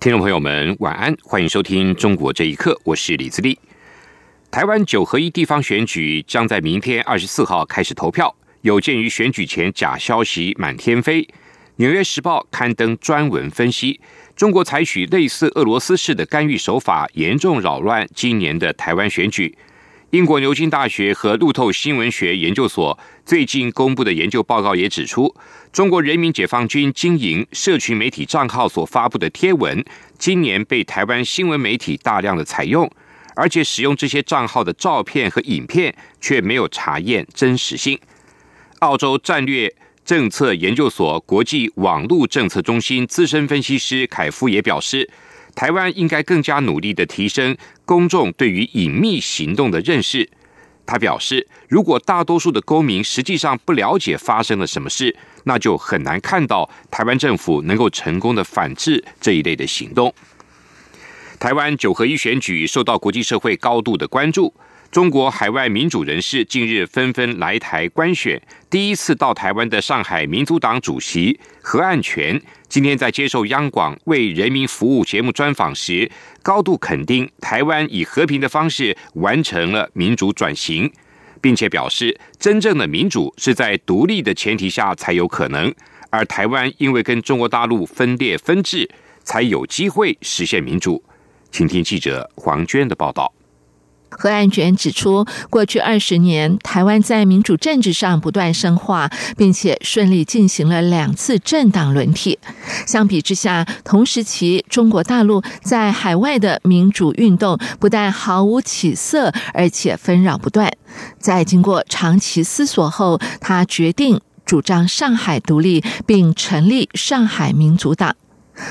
听众朋友们，晚安，欢迎收听《中国这一刻》，我是李自立。台湾九合一地方选举将在明天二十四号开始投票。有鉴于选举前假消息满天飞，《纽约时报》刊登专文分析，中国采取类似俄罗斯式的干预手法，严重扰乱今年的台湾选举。英国牛津大学和路透新闻学研究所最近公布的研究报告也指出，中国人民解放军经营社群媒体账号所发布的贴文，今年被台湾新闻媒体大量的采用，而且使用这些账号的照片和影片却没有查验真实性。澳洲战略政策研究所国际网络政策中心资深分析师凯夫也表示。台湾应该更加努力的提升公众对于隐秘行动的认识。他表示，如果大多数的公民实际上不了解发生了什么事，那就很难看到台湾政府能够成功的反制这一类的行动。台湾九合一选举受到国际社会高度的关注。中国海外民主人士近日纷纷来台观选。第一次到台湾的上海民主党主席何岸全，今天在接受央广为人民服务节目专访时，高度肯定台湾以和平的方式完成了民主转型，并且表示，真正的民主是在独立的前提下才有可能，而台湾因为跟中国大陆分裂分治，才有机会实现民主。请听记者黄娟的报道。何安卷指出，过去二十年，台湾在民主政治上不断深化，并且顺利进行了两次政党轮替。相比之下，同时期中国大陆在海外的民主运动不但毫无起色，而且纷扰不断。在经过长期思索后，他决定主张上海独立，并成立上海民主党。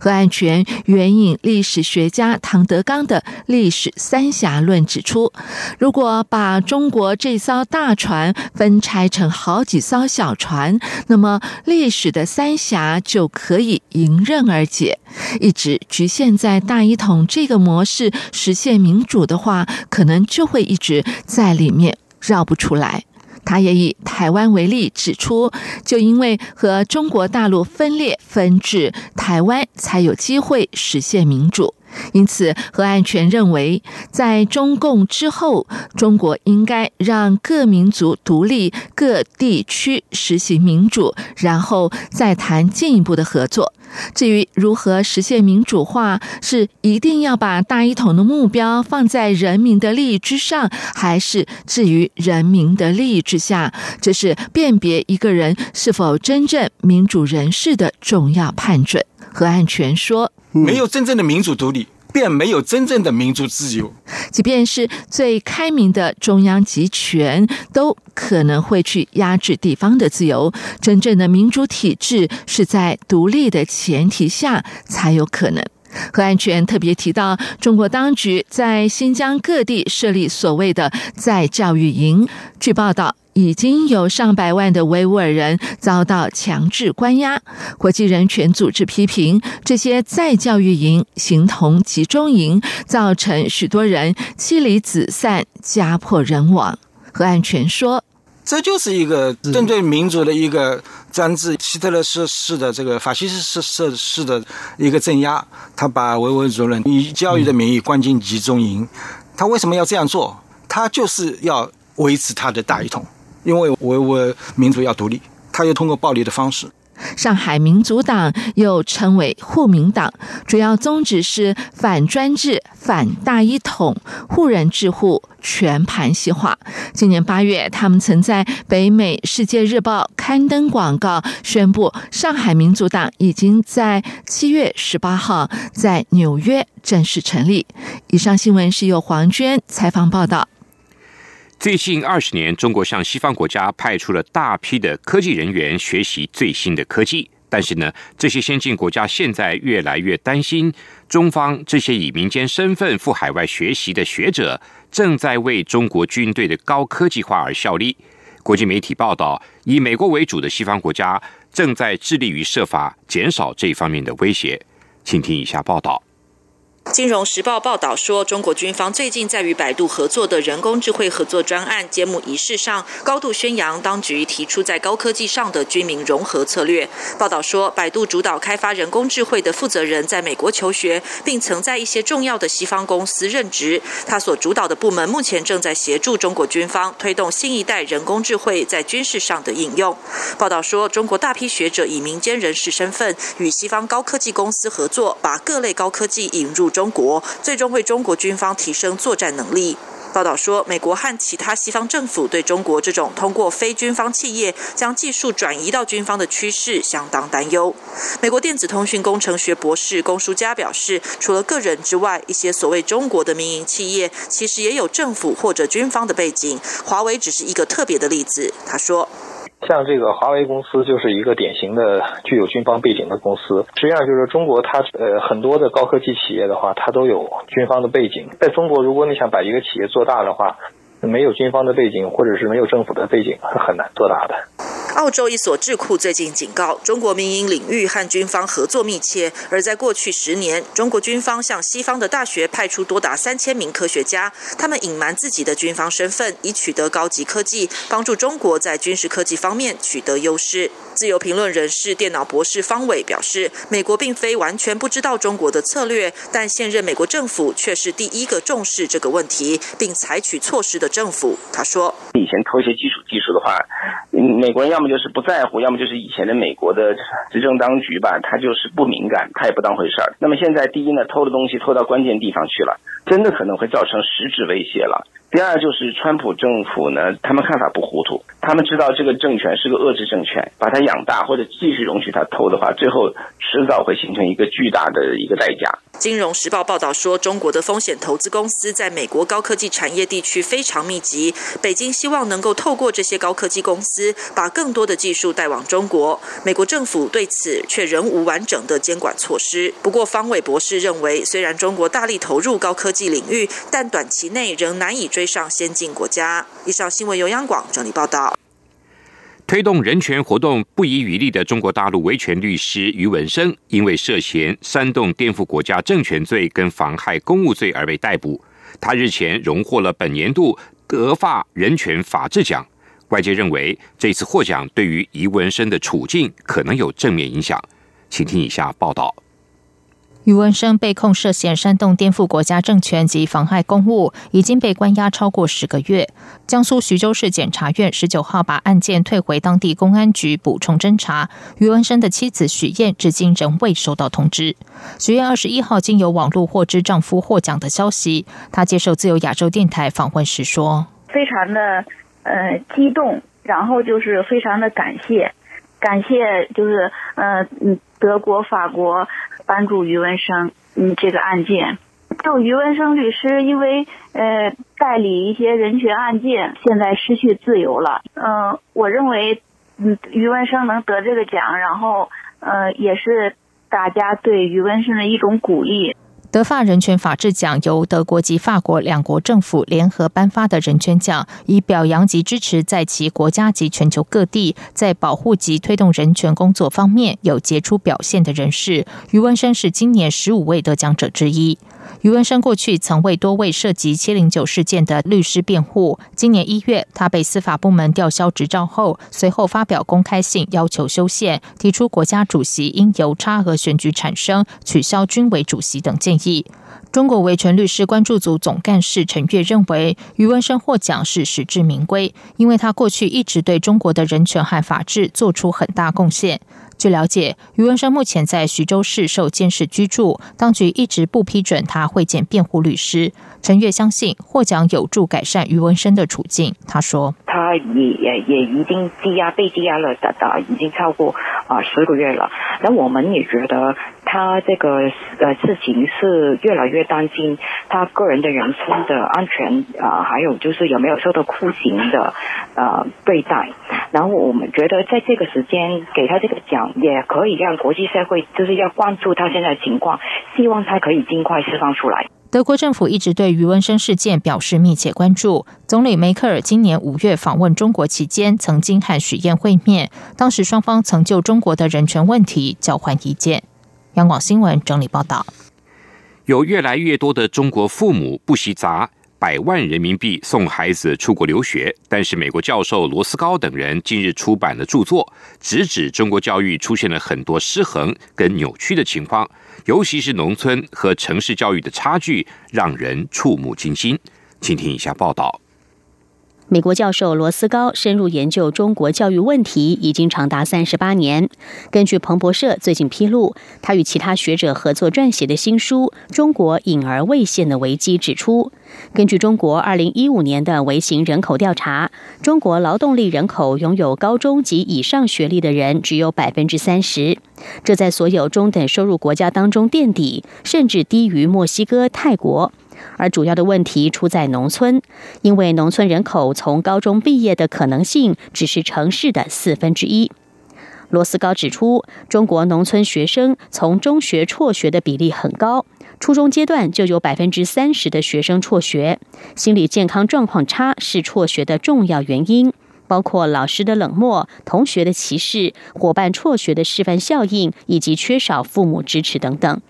何安全援引历史学家唐德刚的历史三峡论指出，如果把中国这艘大船分拆成好几艘小船，那么历史的三峡就可以迎刃而解。一直局限在大一统这个模式实现民主的话，可能就会一直在里面绕不出来。他也以台湾为例，指出，就因为和中国大陆分裂分治，台湾才有机会实现民主。因此，何安全认为，在中共之后，中国应该让各民族独立、各地区实行民主，然后再谈进一步的合作。至于如何实现民主化，是一定要把大一统的目标放在人民的利益之上，还是置于人民的利益之下？这是辨别一个人是否真正民主人士的重要判准。何岸全说。没有真正的民主独立，便没有真正的民主自由。即便是最开明的中央集权，都可能会去压制地方的自由。真正的民主体制是在独立的前提下才有可能。何安全特别提到，中国当局在新疆各地设立所谓的在教育营。据报道。已经有上百万的维吾尔人遭到强制关押。国际人权组织批评这些再教育营形同集中营，造成许多人妻离子散、家破人亡。何安全说：“这就是一个针对民族的一个专制，希特勒式式的这个法西斯式式的一个镇压。他把维吾尔族人以教育的名义关进集中营。他为什么要这样做？他就是要维持他的大一统。”因为维吾尔民族要独立，他又通过暴力的方式。上海民族党又称为护民党，主要宗旨是反专制、反大一统、护人治护、全盘西化。今年八月，他们曾在北美《世界日报》刊登广告，宣布上海民族党已经在七月十八号在纽约正式成立。以上新闻是由黄娟采访报道。最近二十年，中国向西方国家派出了大批的科技人员学习最新的科技，但是呢，这些先进国家现在越来越担心，中方这些以民间身份赴海外学习的学者，正在为中国军队的高科技化而效力。国际媒体报道，以美国为主的西方国家正在致力于设法减少这一方面的威胁。请听以下报道。金融时报报道说，中国军方最近在与百度合作的人工智慧合作专案揭幕仪式上，高度宣扬当局提出在高科技上的军民融合策略。报道说，百度主导开发人工智慧的负责人在美国求学，并曾在一些重要的西方公司任职。他所主导的部门目前正在协助中国军方推动新一代人工智慧在军事上的应用。报道说，中国大批学者以民间人士身份与西方高科技公司合作，把各类高科技引入。中国最终为中国军方提升作战能力。报道说，美国和其他西方政府对中国这种通过非军方企业将技术转移到军方的趋势相当担忧。美国电子通讯工程学博士龚书嘉表示，除了个人之外，一些所谓中国的民营企业其实也有政府或者军方的背景，华为只是一个特别的例子。他说。像这个华为公司就是一个典型的具有军方背景的公司。实际上就是中国，它呃很多的高科技企业的话，它都有军方的背景。在中国，如果你想把一个企业做大的话，没有军方的背景，或者是没有政府的背景，是很难做大的。澳洲一所智库最近警告，中国民营领域和军方合作密切。而在过去十年，中国军方向西方的大学派出多达三千名科学家，他们隐瞒自己的军方身份，以取得高级科技，帮助中国在军事科技方面取得优势。自由评论人士、电脑博士方伟表示，美国并非完全不知道中国的策略，但现任美国政府却是第一个重视这个问题并采取措施的政府。他说：“以前偷一些基础技术的话，美国人要。”么就是不在乎，要么就是以前的美国的执政当局吧，他就是不敏感，他也不当回事儿。那么现在，第一呢，偷的东西偷到关键地方去了，真的可能会造成实质威胁了。第二就是川普政府呢，他们看法不糊涂，他们知道这个政权是个遏制政权，把它养大或者继续容许他偷的话，最后迟早会形成一个巨大的一个代价。金融时报报道说，中国的风险投资公司在美国高科技产业地区非常密集，北京希望能够透过这些高科技公司，把更多的技术带往中国。美国政府对此却仍无完整的监管措施。不过，方伟博士认为，虽然中国大力投入高科技领域，但短期内仍难以追。追上先进国家。以上新闻由央广整理报道。推动人权活动不遗余力的中国大陆维权律师于文生，因为涉嫌煽动颠覆国家政权罪跟妨害公务罪而被逮捕。他日前荣获了本年度德法人权法治奖。外界认为，这次获奖对于于文生的处境可能有正面影响。请听以下报道。余文生被控涉嫌煽动颠覆国家政权及妨害公务，已经被关押超过十个月。江苏徐州市检察院十九号把案件退回当地公安局补充侦查。余文生的妻子许燕至今仍未收到通知。许燕二十一号经由网络获知丈夫获奖的消息，她接受自由亚洲电台访问时说：“非常的呃激动，然后就是非常的感谢，感谢就是呃嗯德国、法国。”帮助于文生，嗯，这个案件，就于文生律师因为呃代理一些人权案件，现在失去自由了。嗯，我认为，嗯，于文生能得这个奖，然后呃也是大家对于文生的一种鼓励。德法人权法治奖由德国及法国两国政府联合颁发的人权奖，以表扬及支持在其国家及全球各地在保护及推动人权工作方面有杰出表现的人士。余文生是今年十五位得奖者之一。余文生过去曾为多位涉及七零九事件的律师辩护。今年一月，他被司法部门吊销执照后，随后发表公开信要求修宪，提出国家主席应由差额选举产生、取消军委主席等建议。中国维权律师关注组总干事陈月认为，余文生获奖是实至名归，因为他过去一直对中国的人权和法治做出很大贡献。据了解，余文生目前在徐州市受监视居住，当局一直不批准他会见辩护律师。陈月相信获奖有助改善余文生的处境。他说：“他也也也已经羁押被羁押了，达达已经超过啊十个月了。那我们也觉得。”他这个呃事情是越来越担心他个人的人身的安全啊，还有就是有没有受到酷刑的呃对待。然后我们觉得在这个时间给他这个奖，也可以让国际社会就是要关注他现在的情况，希望他可以尽快释放出来。德国政府一直对余文生事件表示密切关注。总理梅克尔今年五月访问中国期间，曾经和许燕会面，当时双方曾就中国的人权问题交换意见。央广新闻整理报道：有越来越多的中国父母不惜砸百万人民币送孩子出国留学，但是美国教授罗斯高等人近日出版的著作，直指中国教育出现了很多失衡跟扭曲的情况。尤其是农村和城市教育的差距，让人触目惊心。请听以下报道。美国教授罗斯高深入研究中国教育问题已经长达三十八年。根据彭博社最近披露，他与其他学者合作撰写的新书《中国隐而未现的危机》指出，根据中国二零一五年的微型人口调查，中国劳动力人口拥有高中及以上学历的人只有百分之三十，这在所有中等收入国家当中垫底，甚至低于墨西哥、泰国。而主要的问题出在农村，因为农村人口从高中毕业的可能性只是城市的四分之一。罗斯高指出，中国农村学生从中学辍学的比例很高，初中阶段就有百分之三十的学生辍学，心理健康状况差是辍学的重要原因，包括老师的冷漠、同学的歧视、伙伴辍学的示范效应，以及缺少父母支持等等。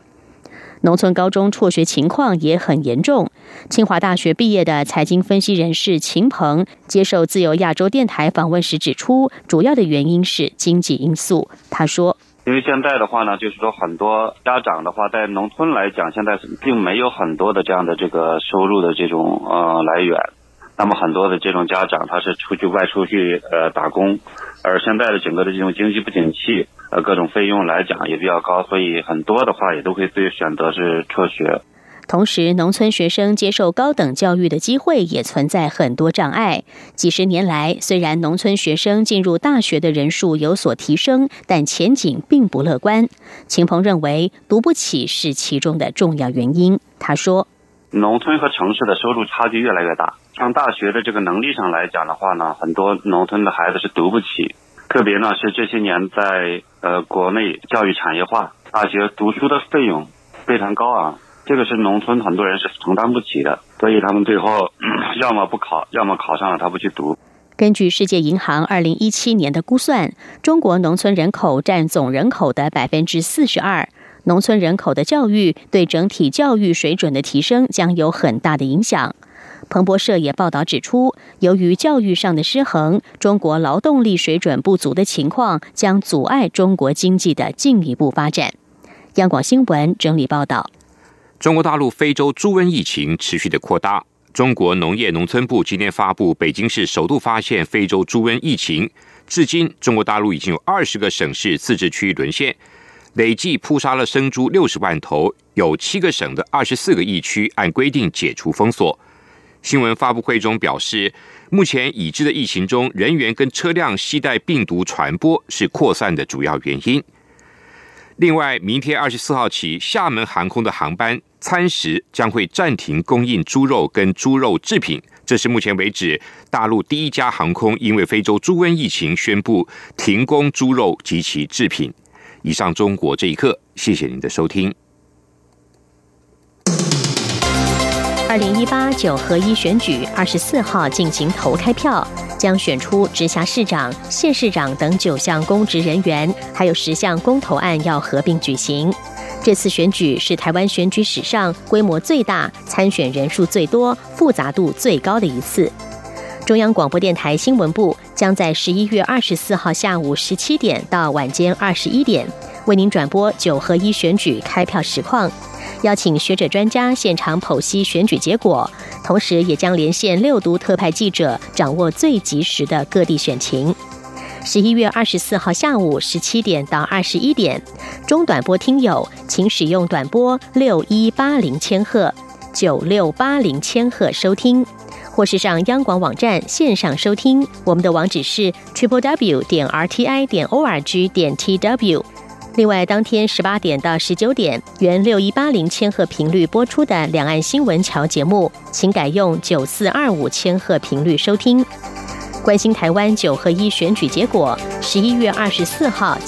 农村高中辍学情况也很严重。清华大学毕业的财经分析人士秦鹏接受自由亚洲电台访问时指出，主要的原因是经济因素。他说：“因为现在的话呢，就是说很多家长的话，在农村来讲，现在并没有很多的这样的这个收入的这种呃来源。那么很多的这种家长，他是出去外出去呃打工，而现在的整个的这种经济不景气。”呃，各种费用来讲也比较高，所以很多的话也都会自己选择是辍学。同时，农村学生接受高等教育的机会也存在很多障碍。几十年来，虽然农村学生进入大学的人数有所提升，但前景并不乐观。秦鹏认为，读不起是其中的重要原因。他说：“农村和城市的收入差距越来越大，上大学的这个能力上来讲的话呢，很多农村的孩子是读不起。”特别呢是这些年在呃国内教育产业化，大学读书的费用非常高昂，这个是农村很多人是承担不起的，所以他们最后 要么不考，要么考上了他不去读。根据世界银行二零一七年的估算，中国农村人口占总人口的百分之四十二，农村人口的教育对整体教育水准的提升将有很大的影响。彭博社也报道指出，由于教育上的失衡，中国劳动力水准不足的情况将阻碍中国经济的进一步发展。央广新闻整理报道：中国大陆非洲猪瘟疫情持续的扩大。中国农业农村部今天发布，北京市首度发现非洲猪瘟疫情。至今，中国大陆已经有二十个省市自治区沦陷，累计扑杀了生猪六十万头。有七个省的二十四个疫区按规定解除封锁。新闻发布会中表示，目前已知的疫情中，人员跟车辆携带病毒传播是扩散的主要原因。另外，明天二十四号起，厦门航空的航班餐食将会暂停供应猪肉跟猪肉制品。这是目前为止大陆第一家航空因为非洲猪瘟疫情宣布停工猪肉及其制品。以上，中国这一刻，谢谢您的收听。二零一八九合一选举二十四号进行投开票，将选出直辖市长、县市长等九项公职人员，还有十项公投案要合并举行。这次选举是台湾选举史上规模最大、参选人数最多、复杂度最高的一次。中央广播电台新闻部将在十一月二十四号下午十七点到晚间二十一点，为您转播九合一选举开票实况。邀请学者专家现场剖析选举结果，同时也将连线六都特派记者，掌握最及时的各地选情。十一月二十四号下午十七点到二十一点，中短波听友请使用短波六一八零千赫、九六八零千赫收听，或是上央广网站线上收听。我们的网址是 triple w 点 r t i 点 o r g 点 t w。另外，当天十八点到十九点，原六一八零千赫频率播出的两岸新闻桥节目，请改用九四二五千赫频率收听。关心台湾九合一选举结果，十一月二十四号。